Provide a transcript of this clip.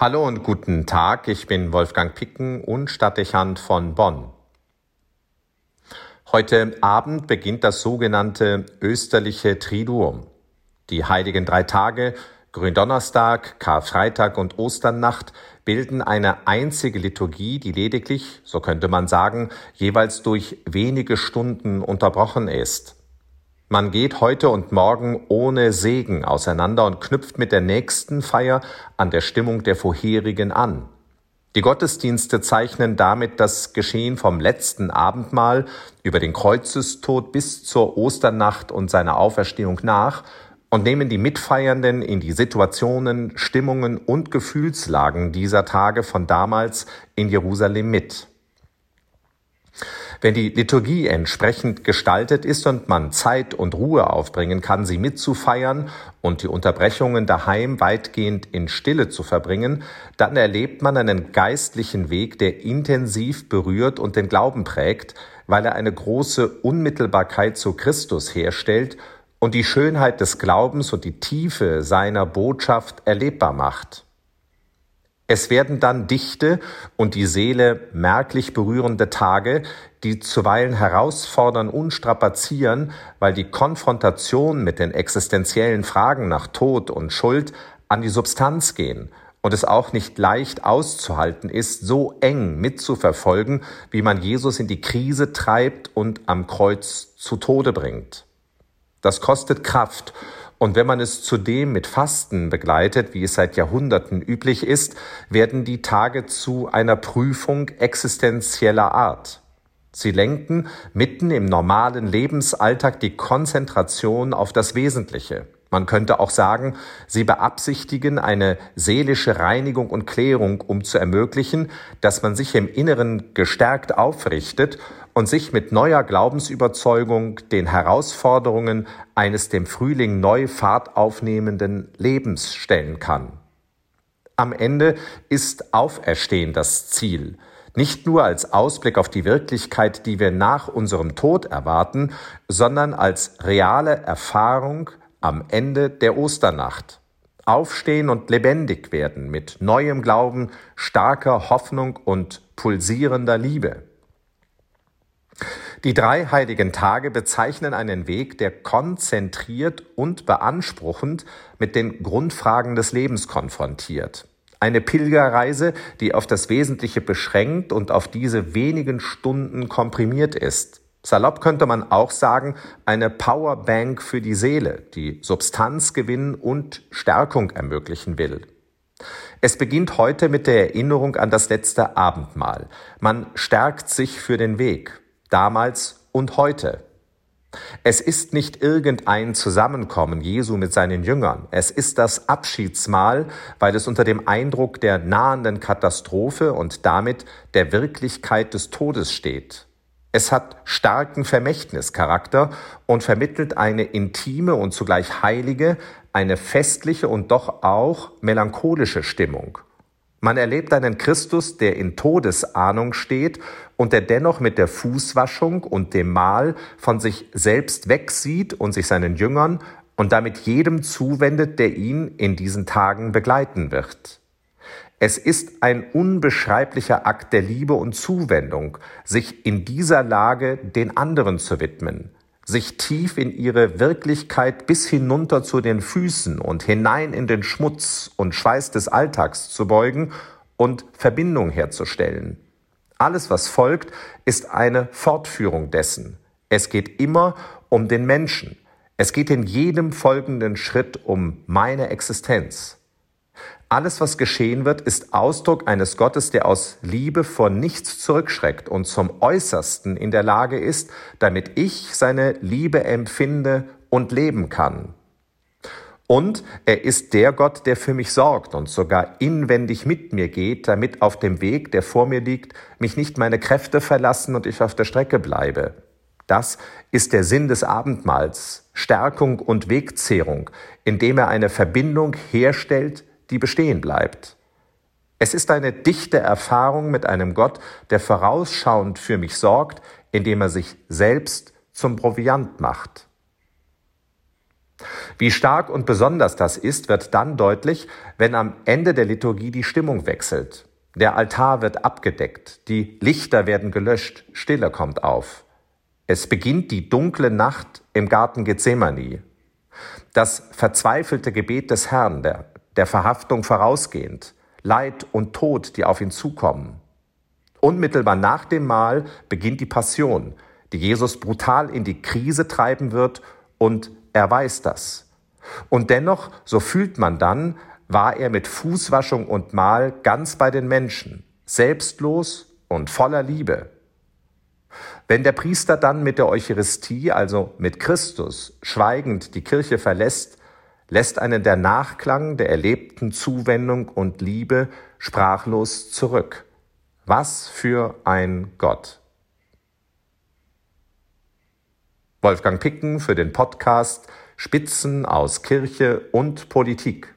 Hallo und guten Tag, ich bin Wolfgang Picken und Stadtdechant von Bonn. Heute Abend beginnt das sogenannte österliche Triduum. Die heiligen drei Tage, Gründonnerstag, Karfreitag und Osternacht bilden eine einzige Liturgie, die lediglich, so könnte man sagen, jeweils durch wenige Stunden unterbrochen ist. Man geht heute und morgen ohne Segen auseinander und knüpft mit der nächsten Feier an der Stimmung der vorherigen an. Die Gottesdienste zeichnen damit das Geschehen vom letzten Abendmahl über den Kreuzestod bis zur Osternacht und seiner Auferstehung nach und nehmen die Mitfeiernden in die Situationen, Stimmungen und Gefühlslagen dieser Tage von damals in Jerusalem mit. Wenn die Liturgie entsprechend gestaltet ist und man Zeit und Ruhe aufbringen kann, sie mitzufeiern und die Unterbrechungen daheim weitgehend in Stille zu verbringen, dann erlebt man einen geistlichen Weg, der intensiv berührt und den Glauben prägt, weil er eine große Unmittelbarkeit zu Christus herstellt und die Schönheit des Glaubens und die Tiefe seiner Botschaft erlebbar macht. Es werden dann dichte und die Seele merklich berührende Tage, die zuweilen herausfordern und strapazieren, weil die Konfrontation mit den existenziellen Fragen nach Tod und Schuld an die Substanz gehen und es auch nicht leicht auszuhalten ist, so eng mitzuverfolgen, wie man Jesus in die Krise treibt und am Kreuz zu Tode bringt. Das kostet Kraft und wenn man es zudem mit Fasten begleitet, wie es seit Jahrhunderten üblich ist, werden die Tage zu einer Prüfung existenzieller Art. Sie lenken mitten im normalen Lebensalltag die Konzentration auf das Wesentliche. Man könnte auch sagen, sie beabsichtigen eine seelische Reinigung und Klärung, um zu ermöglichen, dass man sich im Inneren gestärkt aufrichtet und sich mit neuer Glaubensüberzeugung den Herausforderungen eines dem Frühling neu Fahrt aufnehmenden Lebens stellen kann. Am Ende ist Auferstehen das Ziel, nicht nur als Ausblick auf die Wirklichkeit, die wir nach unserem Tod erwarten, sondern als reale Erfahrung am Ende der Osternacht. Aufstehen und lebendig werden mit neuem Glauben, starker Hoffnung und pulsierender Liebe. Die drei heiligen Tage bezeichnen einen Weg, der konzentriert und beanspruchend mit den Grundfragen des Lebens konfrontiert. Eine Pilgerreise, die auf das Wesentliche beschränkt und auf diese wenigen Stunden komprimiert ist. Salopp könnte man auch sagen, eine Powerbank für die Seele, die Substanz gewinnen und Stärkung ermöglichen will. Es beginnt heute mit der Erinnerung an das letzte Abendmahl. Man stärkt sich für den Weg, damals und heute. Es ist nicht irgendein Zusammenkommen Jesu mit seinen Jüngern. Es ist das Abschiedsmahl, weil es unter dem Eindruck der nahenden Katastrophe und damit der Wirklichkeit des Todes steht. Es hat starken Vermächtnischarakter und vermittelt eine intime und zugleich heilige, eine festliche und doch auch melancholische Stimmung. Man erlebt einen Christus, der in Todesahnung steht und der dennoch mit der Fußwaschung und dem Mahl von sich selbst wegsieht und sich seinen Jüngern und damit jedem zuwendet, der ihn in diesen Tagen begleiten wird. Es ist ein unbeschreiblicher Akt der Liebe und Zuwendung, sich in dieser Lage den anderen zu widmen, sich tief in ihre Wirklichkeit bis hinunter zu den Füßen und hinein in den Schmutz und Schweiß des Alltags zu beugen und Verbindung herzustellen. Alles, was folgt, ist eine Fortführung dessen. Es geht immer um den Menschen. Es geht in jedem folgenden Schritt um meine Existenz. Alles, was geschehen wird, ist Ausdruck eines Gottes, der aus Liebe vor nichts zurückschreckt und zum Äußersten in der Lage ist, damit ich seine Liebe empfinde und leben kann. Und er ist der Gott, der für mich sorgt und sogar inwendig mit mir geht, damit auf dem Weg, der vor mir liegt, mich nicht meine Kräfte verlassen und ich auf der Strecke bleibe. Das ist der Sinn des Abendmahls, Stärkung und Wegzehrung, indem er eine Verbindung herstellt, die bestehen bleibt. Es ist eine dichte Erfahrung mit einem Gott, der vorausschauend für mich sorgt, indem er sich selbst zum Proviant macht. Wie stark und besonders das ist, wird dann deutlich, wenn am Ende der Liturgie die Stimmung wechselt. Der Altar wird abgedeckt, die Lichter werden gelöscht, Stille kommt auf. Es beginnt die dunkle Nacht im Garten Gethsemane. Das verzweifelte Gebet des Herrn, der, der Verhaftung vorausgehend, Leid und Tod, die auf ihn zukommen. Unmittelbar nach dem Mahl beginnt die Passion, die Jesus brutal in die Krise treiben wird und er weiß das. Und dennoch, so fühlt man dann, war er mit Fußwaschung und Mahl ganz bei den Menschen, selbstlos und voller Liebe. Wenn der Priester dann mit der Eucharistie, also mit Christus, schweigend die Kirche verlässt, lässt einen der Nachklang der erlebten Zuwendung und Liebe sprachlos zurück. Was für ein Gott. Wolfgang Picken für den Podcast Spitzen aus Kirche und Politik.